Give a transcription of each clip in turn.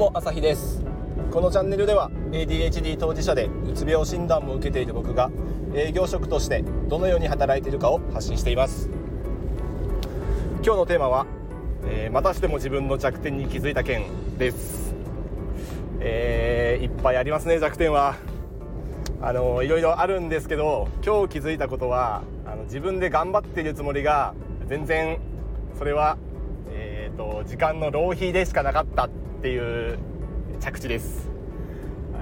も朝日です。このチャンネルでは ADHD 当事者でうつ病診断も受けている僕が営業職としてどのように働いているかを発信しています。今日のテーマは、えー、またしても自分の弱点に気づいた件です、えー、いっぱいありますね弱点は。あのいろいろあるんですけど今日気づいたことはあの自分で頑張っているつもりが全然それはと時間の浪費でしかなかった。っっていう着地です。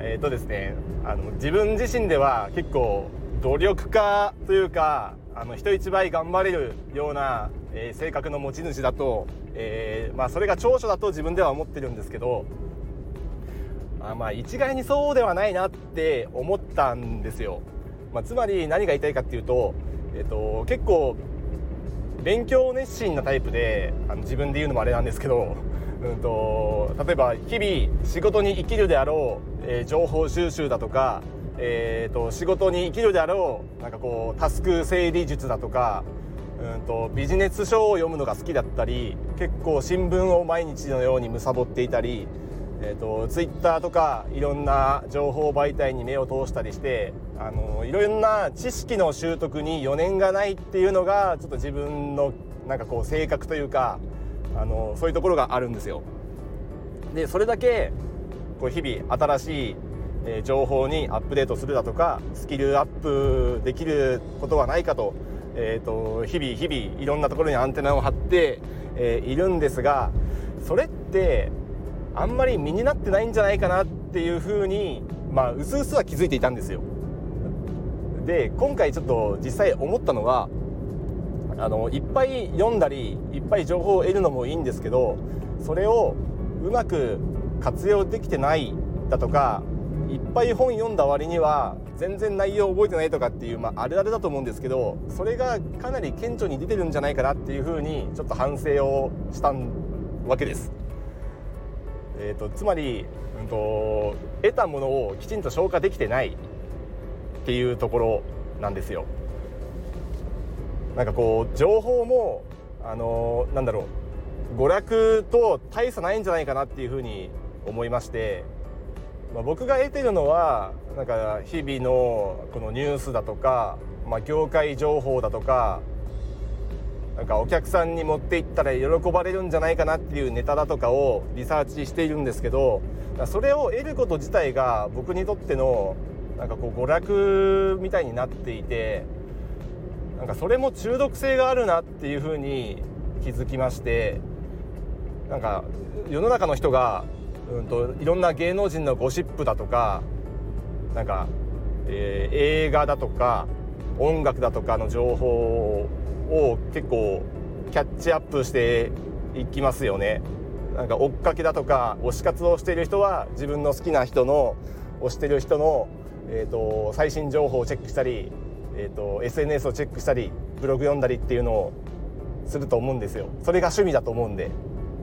えっ、ー、とですねあの自分自身では結構努力家というかあの人一倍頑張れるような、えー、性格の持ち主だと、えー、まあ、それが長所だと自分では思ってるんですけどあまあ一概にそうではないなって思ったんですよ、まあ、つまり何が言いたいかっていうと,、えーと結構勉強熱心なタイプであの自分で言うのもあれなんですけど、うんと、例えば日々仕事に生きるであろう、えー、情報収集だとか、えーと、仕事に生きるであろうなんかこうタスク整理術だとか、うんと、ビジネス書を読むのが好きだったり結構新聞を毎日のように貪っていたりえーと、ツイッターとかいろんな情報媒体に目を通したりしてあのいろんな知識の習得に余念がないっていうのがちょっと自分のなんかこう性格というかあのそういうところがあるんですよ。でそれだけこう日々新しい情報にアップデートするだとかスキルアップできることはないかと,、えーと、日々日々いろんなところにアンテナを張って、え、いるんですがそれってあんまり身になってないんじゃないかなっていうふうにまあうすうすは気づいていたんですよ。で今回ちょっと実際思ったのはあのいっぱい読んだりいっぱい情報を得るのもいいんですけどそれをうまく活用できてないだとかいっぱい本読んだ割には全然内容覚えてないとかっていう、まあ、あるあるだと思うんですけどそれがかなり顕著に出てるんじゃないかなっていうふうにちょっと反省をしたわけです。えーと、つまり、うんと、得たものをきちんと消化できてないっていうところなんですよ。なんかこう情報もあのー、なんだろう娯楽と大差ないんじゃないかなっていうふうに思いまして、まあ、僕が得てるのはなんか日々のこのニュースだとか、まあ、業界情報だとかなんかお客さんに持っていったら喜ばれるんじゃないかなっていうネタだとかをリサーチしているんですけどそれを得ること自体が僕にとってのなんかこう娯楽みたいになっていてなんかそれも中毒性があるなっていうふうに気づきましてなんか世の中の人が、うんと、いろんな芸能人のゴシップだとかなんか、えー、映画だとか音楽だとかの情報を結構キャッチアップしていきますよね。なんか追っかけだとか推し活をしている人は自分の好きな人の推してる人の、えーと、最新情報をチェックしたり、えーと、SNS をチェックしたりブログ読んだりっていうのをすると思うんですよ。それが趣味だと思うんで。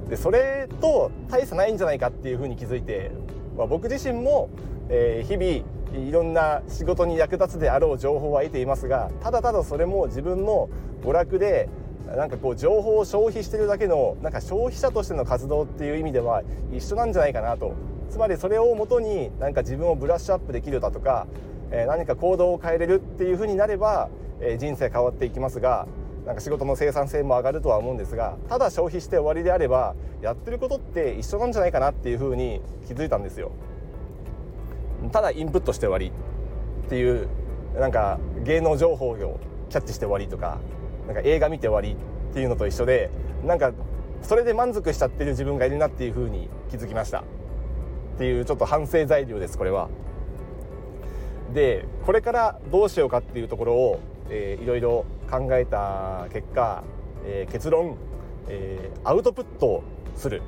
でそれと大差ないんじゃないかっていうふうに気づいて、まあ、僕自身も、えー、日々いろんな仕事に役立つであろう情報は得ていますがただただそれも自分の娯楽でなんかこう情報を消費してるだけのなんか消費者としての活動っていう意味では一緒なんじゃないかなとつまりそれをもとになんか自分をブラッシュアップできるだとか、え何か行動を変えれるっていうふうになれば、え人生変わっていきますがなんか仕事の生産性も上がるとは思うんですがただ消費して終わりであればやってることって一緒なんじゃないかなっていうふうに気づいたんですよ。ただインプットして終わりっていうなんか芸能情報をキャッチして終わりとかなんか映画見て終わりっていうのと一緒でなんかそれで満足しちゃってる自分がいるなっていうふうに気づきましたっていうちょっと反省材料ですこれは。でこれからどうしようかっていうところを、えー、いろいろ考えた結果、えー、結論、えー、アウトプットする。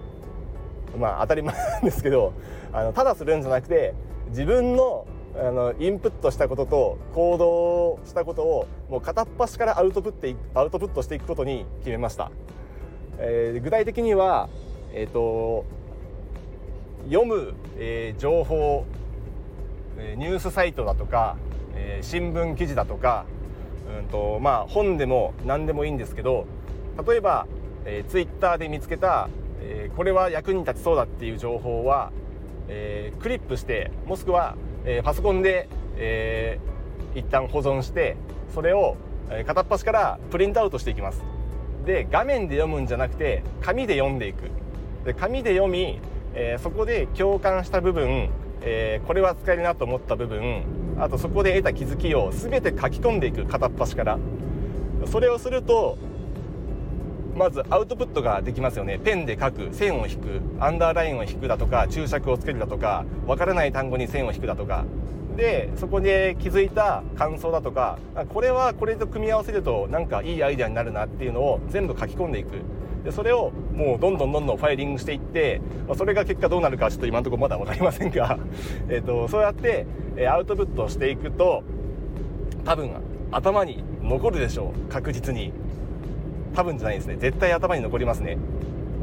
まあ当たり前なんですけどあのただするんじゃなくて自分のあのインプットしたことと行動したことをもう片っ端からアウトプットアウトプットしていくことに決めました、えー、具体的には、えーと、読む、えー、情報、ニュースサイトだとか、えー、新聞記事だとか、うんとまあ、本でも何でもいいんですけど例えば、えー、ツイッターで見つけたえー、これは役に立ちそうだっていう情報は、えー、クリップしてもしくは、えー、パソコンで、えー、一旦保存してそれを片っ端からプリントアウトしていきます。で画面で読むんじゃなくて紙で読んでいく。で紙で読み、えー、そこで共感した部分、えー、これは使えるなと思った部分あとそこで得た気づきを全て書き込んでいく片っ端からそれをするとまずアウトプットができますよね。ペンで書く線を引くアンダーラインを引くだとか注釈をつけるだとかわからない単語に線を引くだとか。でそこで気づいた感想だとかこれはこれと組み合わせるとなんかいいアイデアになるなっていうのを全部書き込んでいく。でそれをもうどんどんどんどんファイリングしていって、まあそれが結果どうなるかちょっと今のところまだ分かりませんが えとそうやってアウトプットしていくと多分頭に残るでしょう確実に。多分じゃないですね。絶対頭に残りますね。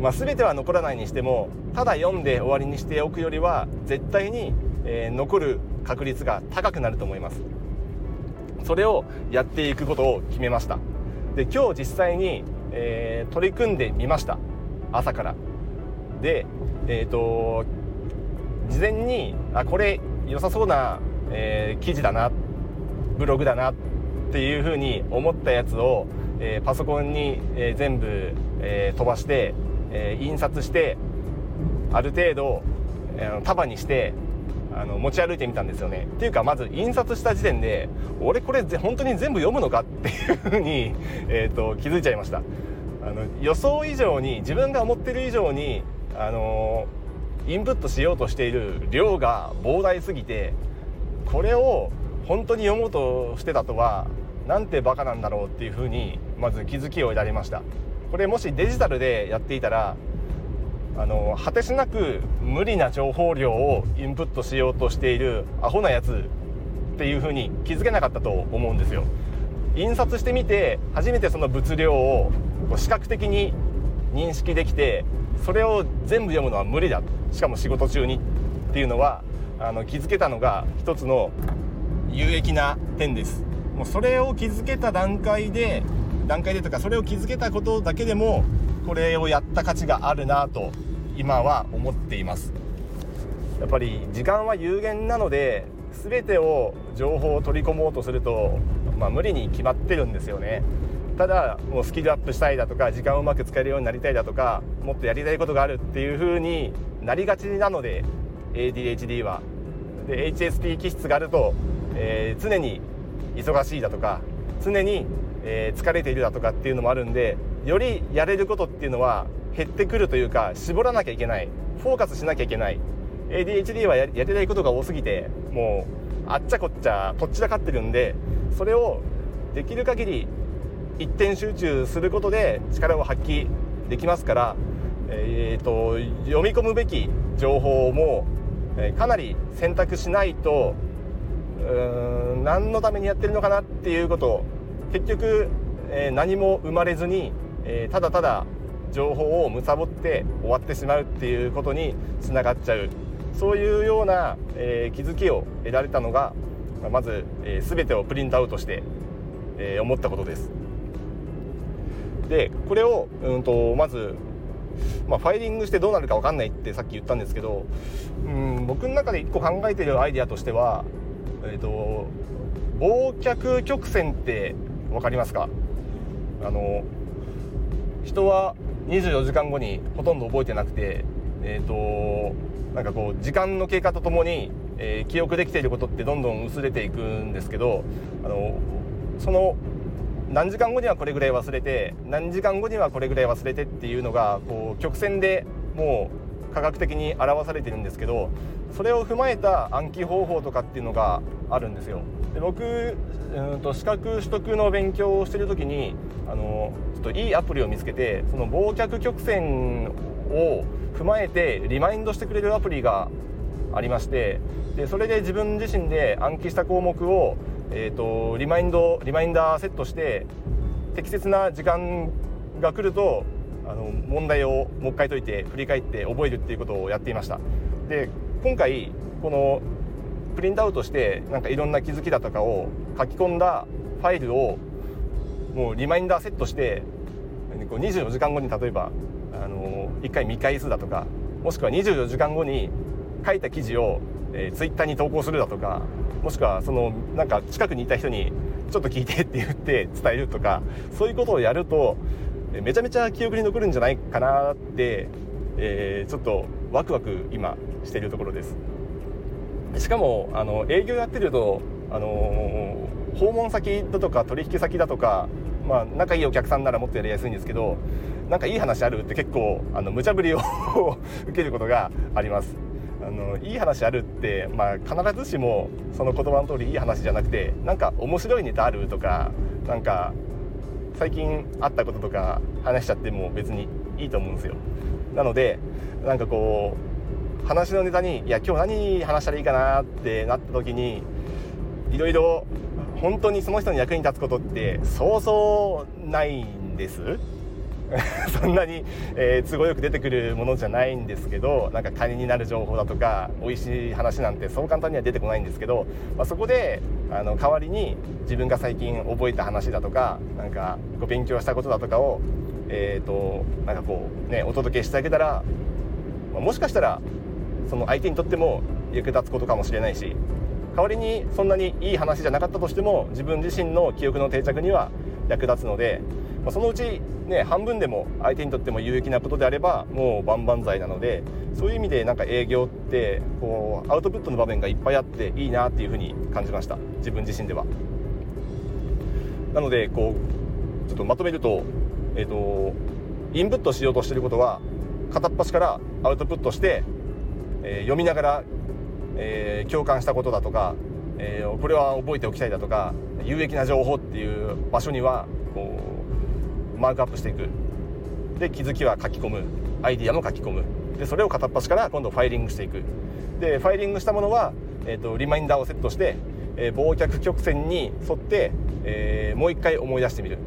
まあ、全ては残らないにしてもただ読んで終わりにしておくよりは絶対に、えー、残る確率が高くなると思います。それをやっていくことを決めました。で今日実際に、えー、取り組んでみました。朝から。でえっ、ー、と事前にあこれ良さそうな、え記事だなブログだなっていうふうに思ったやつをえー、パソコンに、えー、全部、えー、飛ばして、え印刷してある程度、え束にしてあの持ち歩いてみたんですよね。っていうかまず印刷した時点で俺これ本当に全部読むのかっていうふうに、えーと、気づいちゃいました。あの予想以上に自分が思ってる以上にあのインプットしようとしている量が膨大すぎてこれを本当に読もうとしてたとはなんてバカなんだろうっていうふうにまず気づきを得られました。これもしデジタルでやっていたらあの果てしなく無理な情報量をインプットしようとしているアホなやつっていうふうに気づけなかったと思うんですよ。印刷してみて初めてその物量を視覚的に認識できてそれを全部読むのは無理だしかも仕事中にっていうのはあの気づけたのが一つの有益な点です。もうそれを気づけた段階で段階でとかそれを気づけたことだけでもこれをやった価値があるなと今は思っています。やっぱり時間は有限なので全てを情報を取り込もうとすると、まあ、無理に決まってるんですよね。ただもうスキルアップしたいだとか時間をうまく使えるようになりたいだとかもっとやりたいことがあるっていう風になりがちなので ADHD は。で HSP 気質があると、えー、常に忙しいだとか常に、えー、疲れているだとかっていうのもあるんでよりやれることっていうのは減ってくるというか絞らなきゃいけない。フォーカスしなきゃいけない。ADHD はややりたいことが多すぎてもうあっちゃこっちゃこっちらかってるんでそれをできる限り一点集中することで力を発揮できますから、えーと、読み込むべき情報も、え、かなり選択しないとうん何のためにやってるのかなっていうこと結局、えー、何も生まれずに、えー、ただただ情報を貪って終わってしまうっていうことにつながっちゃうそういうような、えー、気づきを得られたのがまず、えー、全てをプリントアウトして、えー、思ったことです。でこれを、うんと、まず、まあ、ファイリングしてどうなるか分かんないってさっき言ったんですけど、うん、僕の中で一個考えてるアイデアとしてはえーと、忘却曲線って分かりますか？あの人は24時間後にほとんど覚えてなくてえっ、ー、となんかこう時間の経過とともに、えー、記憶できていることってどんどん薄れていくんですけどあのその何時間後にはこれぐらい忘れて何時間後にはこれぐらい忘れてっていうのがこう曲線でもう科学的に表されてるんですけどそれを踏まえた暗記方法とかっていうのがあるんですよ。で僕うんと資格取得の勉強をしてる時にあのちょっといいアプリを見つけてその忘却曲線を踏まえてリマインドしてくれるアプリがありましてでそれで自分自身で暗記した項目を、えーと、リマインドリマインダーセットして適切な時間が来るとあの問題をもう一回解いて振り返って覚えるっていうことをやっていました。で今回このプリントアウトしてなんかいろんな気づきだとかを書き込んだファイルをもうリマインダーセットして24時間後に例えばあの1回見返すだとかもしくは24時間後に書いた記事を、えー、ツイッターに投稿するだとかもしくはそのなんか近くにいた人にちょっと聞いてって言って伝えるとかそういうことをやるとめちゃめちゃ記憶に残るんじゃないかなって、えー、ちょっとワクワク今しているところです。しかもあの営業やってるとあのー、訪問先だとか取引先だとかまあ、仲いいお客さんならもっとやりやすいんですけどなんかいい話あるって結構あの無茶ぶりを 受けることがあります。あのいい話あるって、まあ、必ずしもその言葉の通りいい話じゃなくてなんか面白いネタあるとかなんか最近あったこととか話しちゃっても別にいいと思うんですよ。なのでなんかこう話のネタにいや今日何話したらいいかなってなった時にいろいろ本当にその人の役に立つことってそうそうないんです。そんなに、えー、都合よく出てくるものじゃないんですけどなんか金になる情報だとか美味しい話なんてそう簡単には出てこないんですけど、まあ、そこであの代わりに自分が最近覚えた話だとかなんかこう勉強したことだとかを、えーと、なんかこうねお届けしてあげたら、まあ、もしかしたらその相手にとっても役立つことかもしれないし代わりにそんなにいい話じゃなかったとしても自分自身の記憶の定着には役立つので、まあ、そのうち、ね、半分でも相手にとっても有益なことであればもう万々歳なのでそういう意味でなんか営業ってこうアウトプットの場面がいっぱいあっていいなっていうふうに感じました自分自身では。なのでこうちょっとまとめると,、えーと、インプットしようとしてることは片っ端からアウトプットして、えー、読みながらえー、共感したことだとか、えー、これは覚えておきたいだとか有益な情報っていう場所にはマークアップしていく。で気づきは書き込む。アイディアも書き込む。でそれを片っ端から今度ファイリングしていく。でファイリングしたものは、えーと、リマインダーをセットして、えー、忘却曲線に沿って、えー、もう一回思い出してみる。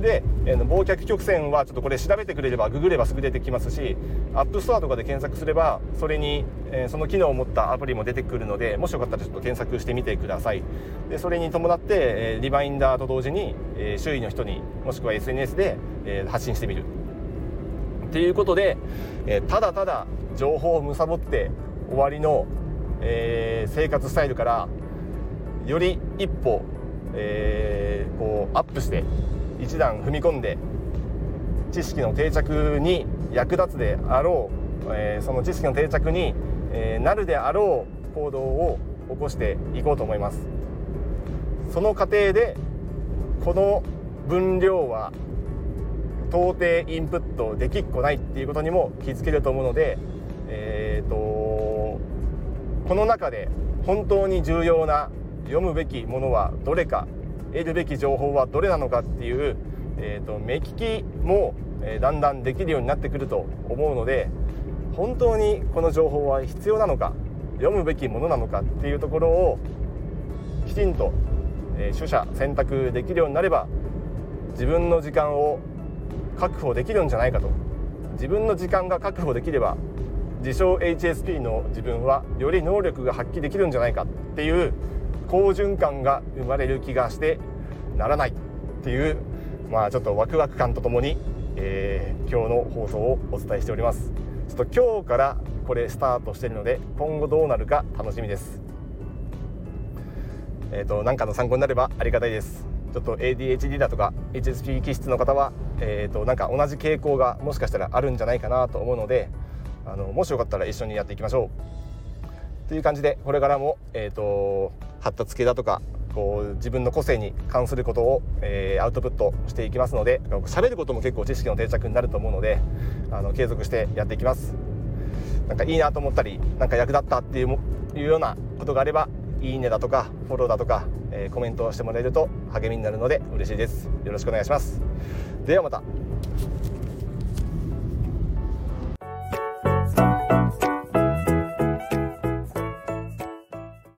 で、えー、忘却曲線はちょっとこれ調べてくれればググればすぐ出てきますし App Store とかで検索すればそれに、えー、その機能を持ったアプリも出てくるのでもしよかったらちょっと検索してみてください。でそれに伴って、えー、リマインダーと同時に、えー、周囲の人にもしくは SNS で、えー、発信してみる。っていうことで、えー、ただただ情報を貪って終わりの、えー、生活スタイルからより一歩、えー、こうアップして一段踏み込んで知識の定着に役立つであろう、えー、その知識の定着に、えー、なるであろう行動を起こしていこうと思います。その過程でこの分量は到底インプットできっこないっていうことにも気づけると思うので、えーと、とこの中で本当に重要な読むべきものはどれか。得るべき情報はどれなのかっていう、えーと、目利きも、え、だんだんできるようになってくると思うので本当にこの情報は必要なのか読むべきものなのかっていうところをきちんと、えー、取捨選択できるようになれば自分の時間を確保できるんじゃないかと。自分の時間が確保できれば自称 HSP の自分はより能力が発揮できるんじゃないかっていう好循環が生まれる気がしてならないっていうまあちょっとワクワク感とともに、えー、今日の放送をお伝えしております。ちょっと今日からこれスタートしてるので今後どうなるか楽しみです。えっ、ー、と何かの参考になればありがたいです。ちょっと ADHD だとか HSP 気質の方は、えーと、となんか同じ傾向がもしかしたらあるんじゃないかなと思うのであのもしよかったら一緒にやっていきましょう。という感じでこれからも、えーと発達系だとかこう自分の個性に関することを、えー、アウトプットしていきますので喋ることも結構知識の定着になると思うのであの継続してやっていきます。なんかいいなと思ったりなんか役立ったっていういうようなことがあればいいねだとかフォローだとか、えー、コメントをしてもらえると励みになるので嬉しいです。よろしくお願いします。ではまた。